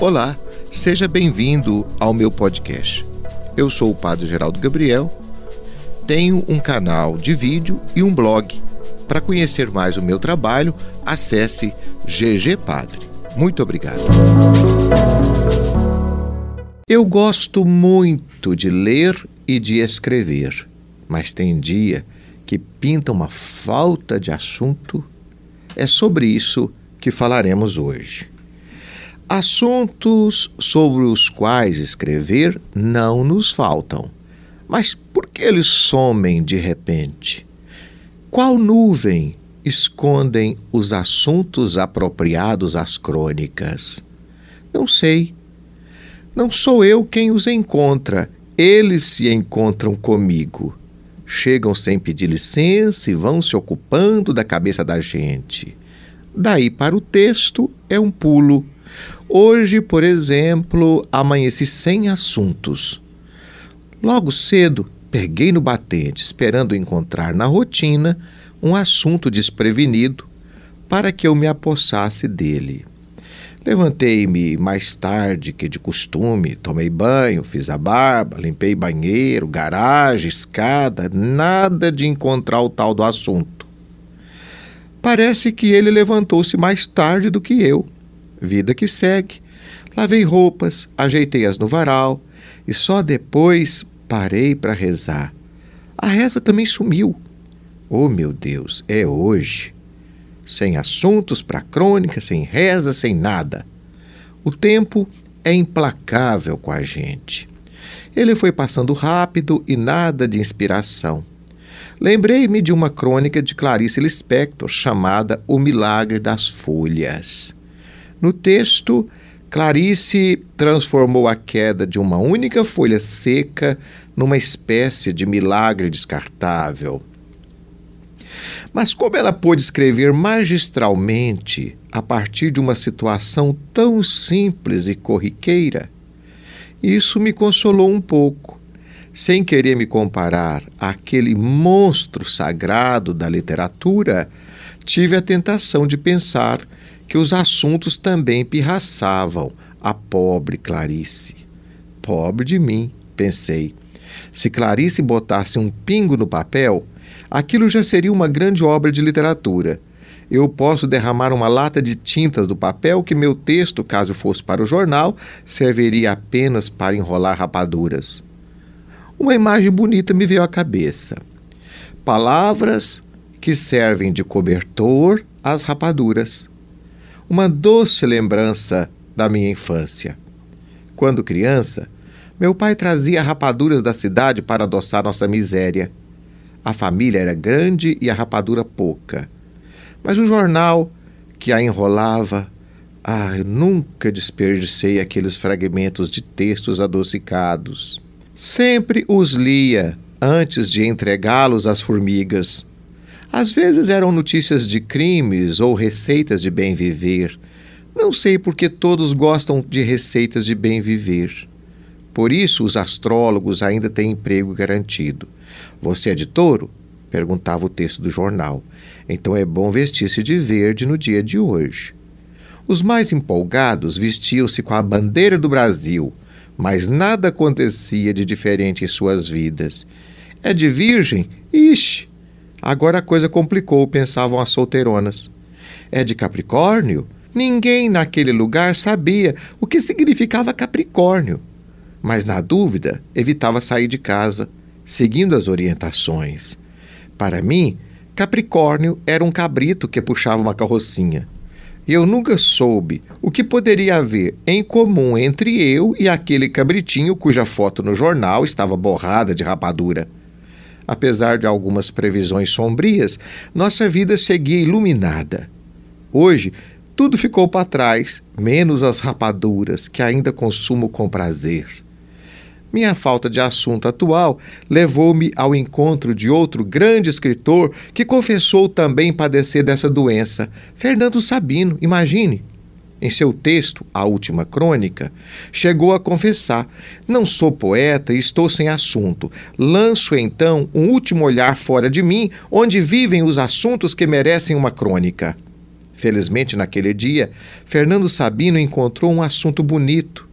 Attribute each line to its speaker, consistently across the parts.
Speaker 1: Olá, seja bem-vindo ao meu podcast. Eu sou o Padre Geraldo Gabriel, tenho um canal de vídeo e um blog. Para conhecer mais o meu trabalho, acesse GG Padre. Muito obrigado. Eu gosto muito de ler e de escrever, mas tem dia que pinta uma falta de assunto. É sobre isso que falaremos hoje. Assuntos sobre os quais escrever não nos faltam. Mas por que eles somem de repente? Qual nuvem escondem os assuntos apropriados às crônicas? Não sei. Não sou eu quem os encontra, eles se encontram comigo. Chegam sem pedir licença e vão se ocupando da cabeça da gente. Daí para o texto é um pulo Hoje, por exemplo, amanheci sem assuntos. Logo cedo, peguei no batente, esperando encontrar na rotina um assunto desprevenido para que eu me apossasse dele. Levantei-me mais tarde que de costume, tomei banho, fiz a barba, limpei banheiro, garagem, escada, nada de encontrar o tal do assunto. Parece que ele levantou-se mais tarde do que eu vida que segue. Lavei roupas, ajeitei-as no varal e só depois parei para rezar. A reza também sumiu. Oh, meu Deus, é hoje. Sem assuntos para crônica, sem reza, sem nada. O tempo é implacável com a gente. Ele foi passando rápido e nada de inspiração. Lembrei-me de uma crônica de Clarice Lispector chamada O Milagre das Folhas. No texto, Clarice transformou a queda de uma única folha seca numa espécie de milagre descartável. Mas como ela pôde escrever magistralmente a partir de uma situação tão simples e corriqueira? Isso me consolou um pouco. Sem querer me comparar àquele monstro sagrado da literatura, tive a tentação de pensar que os assuntos também pirraçavam a pobre Clarice. Pobre de mim, pensei. Se Clarice botasse um pingo no papel, aquilo já seria uma grande obra de literatura. Eu posso derramar uma lata de tintas do papel que meu texto, caso fosse para o jornal, serviria apenas para enrolar rapaduras. Uma imagem bonita me veio à cabeça. Palavras que servem de cobertor às rapaduras uma doce lembrança da minha infância. Quando criança, meu pai trazia rapaduras da cidade para adoçar nossa miséria. A família era grande e a rapadura pouca. Mas o jornal que a enrolava, ah, eu nunca desperdicei aqueles fragmentos de textos adocicados. Sempre os lia antes de entregá-los às formigas. Às vezes eram notícias de crimes ou receitas de bem viver. Não sei por que todos gostam de receitas de bem viver. Por isso, os astrólogos ainda têm emprego garantido. Você é de touro? perguntava o texto do jornal. Então é bom vestir-se de verde no dia de hoje. Os mais empolgados vestiam-se com a bandeira do Brasil, mas nada acontecia de diferente em suas vidas. É de virgem? Ixi! Agora a coisa complicou, pensavam as solteironas. É de Capricórnio? Ninguém naquele lugar sabia o que significava Capricórnio. Mas, na dúvida, evitava sair de casa, seguindo as orientações. Para mim, Capricórnio era um cabrito que puxava uma carrocinha. E eu nunca soube o que poderia haver em comum entre eu e aquele cabritinho cuja foto no jornal estava borrada de rapadura. Apesar de algumas previsões sombrias, nossa vida seguia iluminada. Hoje, tudo ficou para trás, menos as rapaduras, que ainda consumo com prazer. Minha falta de assunto atual levou-me ao encontro de outro grande escritor que confessou também padecer dessa doença, Fernando Sabino, imagine em seu texto, A Última Crônica, chegou a confessar: Não sou poeta e estou sem assunto. Lanço então um último olhar fora de mim, onde vivem os assuntos que merecem uma crônica. Felizmente, naquele dia, Fernando Sabino encontrou um assunto bonito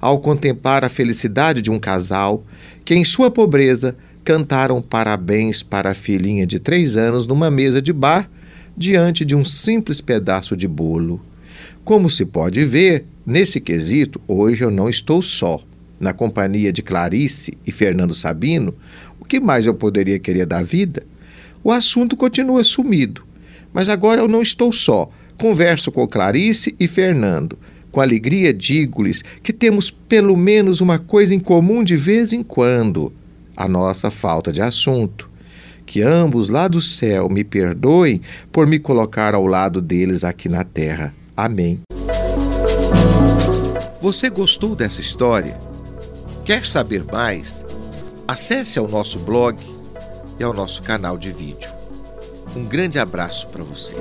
Speaker 1: ao contemplar a felicidade de um casal que, em sua pobreza, cantaram parabéns para a filhinha de três anos numa mesa de bar diante de um simples pedaço de bolo. Como se pode ver, nesse quesito, hoje eu não estou só. Na companhia de Clarice e Fernando Sabino, o que mais eu poderia querer da vida? O assunto continua sumido. Mas agora eu não estou só. Converso com Clarice e Fernando. Com alegria digo-lhes que temos pelo menos uma coisa em comum de vez em quando: a nossa falta de assunto. Que ambos lá do céu me perdoem por me colocar ao lado deles aqui na terra. Amém. Você gostou dessa história? Quer saber mais? Acesse ao nosso blog e ao nosso canal de vídeo. Um grande abraço para você.